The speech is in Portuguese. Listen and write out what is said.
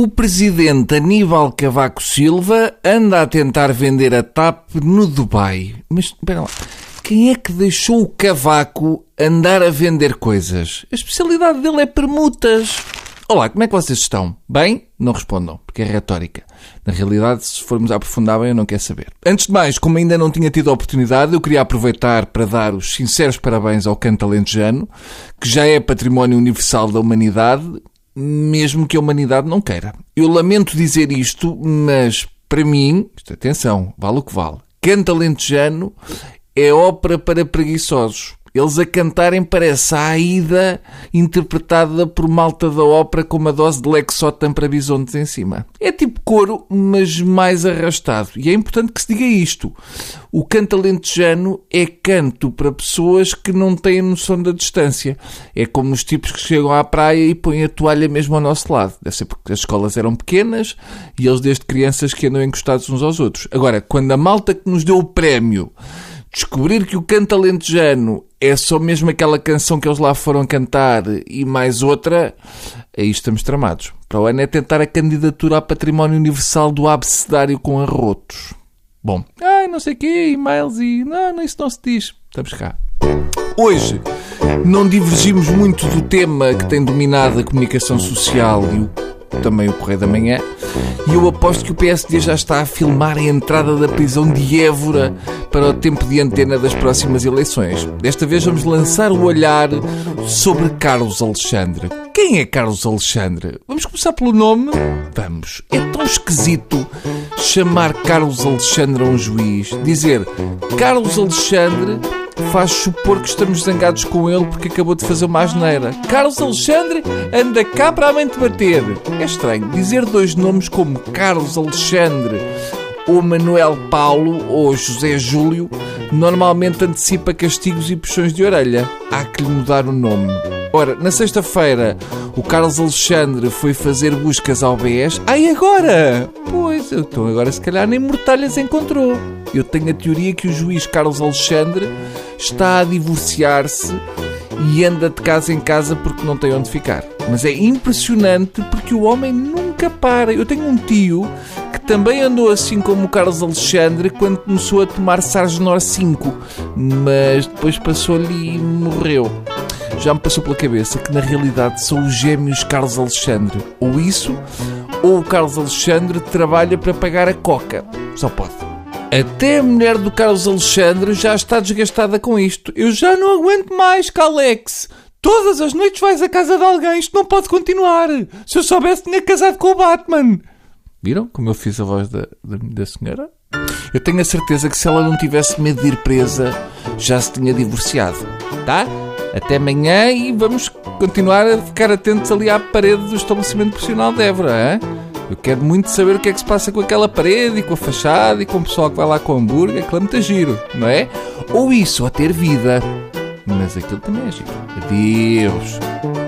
O presidente Aníbal Cavaco Silva anda a tentar vender a TAP no Dubai. Mas, espera lá, quem é que deixou o Cavaco andar a vender coisas? A especialidade dele é permutas. Olá, como é que vocês estão? Bem? Não respondam, porque é retórica. Na realidade, se formos aprofundar bem, eu não quero saber. Antes de mais, como ainda não tinha tido a oportunidade, eu queria aproveitar para dar os sinceros parabéns ao canto alentejano, que já é património universal da humanidade, mesmo que a humanidade não queira. Eu lamento dizer isto, mas para mim, atenção, vale o que vale, canto alentejano é ópera para preguiçosos. Eles a cantarem parece a Aida interpretada por malta da ópera com uma dose de Lexotan para bisontes em cima. É tipo coro, mas mais arrastado. E é importante que se diga isto. O canto alentejano é canto para pessoas que não têm noção da distância. É como os tipos que chegam à praia e põem a toalha mesmo ao nosso lado. Deve ser porque as escolas eram pequenas e eles desde crianças que andam encostados uns aos outros. Agora, quando a malta que nos deu o prémio descobrir que o canto alentejano é só mesmo aquela canção que eles lá foram cantar e mais outra, aí estamos tramados. Para o ano é tentar a candidatura a património universal do abecedário com arrotos. Bom, ai, não sei o quê, e-mails e... Não, não, isso não se diz. Estamos cá. Hoje não divergimos muito do tema que tem dominado a comunicação social e o também o Correio da Manhã, e eu aposto que o PSD já está a filmar a entrada da prisão de Évora para o tempo de antena das próximas eleições. Desta vez vamos lançar o olhar sobre Carlos Alexandre. Quem é Carlos Alexandre? Vamos começar pelo nome? Vamos. É tão esquisito chamar Carlos Alexandre a um juiz. Dizer Carlos Alexandre faz supor que estamos zangados com ele porque acabou de fazer uma asneira. Carlos Alexandre anda cá para a mente bater. É estranho dizer dois nomes como Carlos Alexandre ou Manuel Paulo ou José Júlio normalmente antecipa castigos e puxões de orelha. Há que lhe mudar o nome. Ora, na sexta-feira o Carlos Alexandre foi fazer buscas ao BES. Ai, agora? Pois, então agora se calhar nem mortalhas encontrou. Eu tenho a teoria que o juiz Carlos Alexandre está a divorciar-se e anda de casa em casa porque não tem onde ficar. Mas é impressionante porque o homem nunca para. Eu tenho um tio que também andou assim como o Carlos Alexandre quando começou a tomar Sargenor 5, mas depois passou-lhe e morreu. Já me passou pela cabeça que na realidade são os gêmeos Carlos Alexandre. Ou isso, ou o Carlos Alexandre trabalha para pagar a coca. Só pode. Até a mulher do Carlos Alexandre já está desgastada com isto. Eu já não aguento mais, Calex. Todas as noites vais à casa de alguém. Isto não pode continuar. Se eu soubesse, tinha casado com o Batman. Viram como eu fiz a voz da, da, da senhora? Eu tenho a certeza que se ela não tivesse medo de ir presa, já se tinha divorciado. Tá? Até amanhã e vamos continuar a ficar atentos ali à parede do estabelecimento profissional de Évora, hein? Eu quero muito saber o que é que se passa com aquela parede e com a fachada e com o pessoal que vai lá com o hambúrguer. Aquilo é muito giro, não é? Ou isso, a ter vida. Mas aquilo também é giro. Adeus.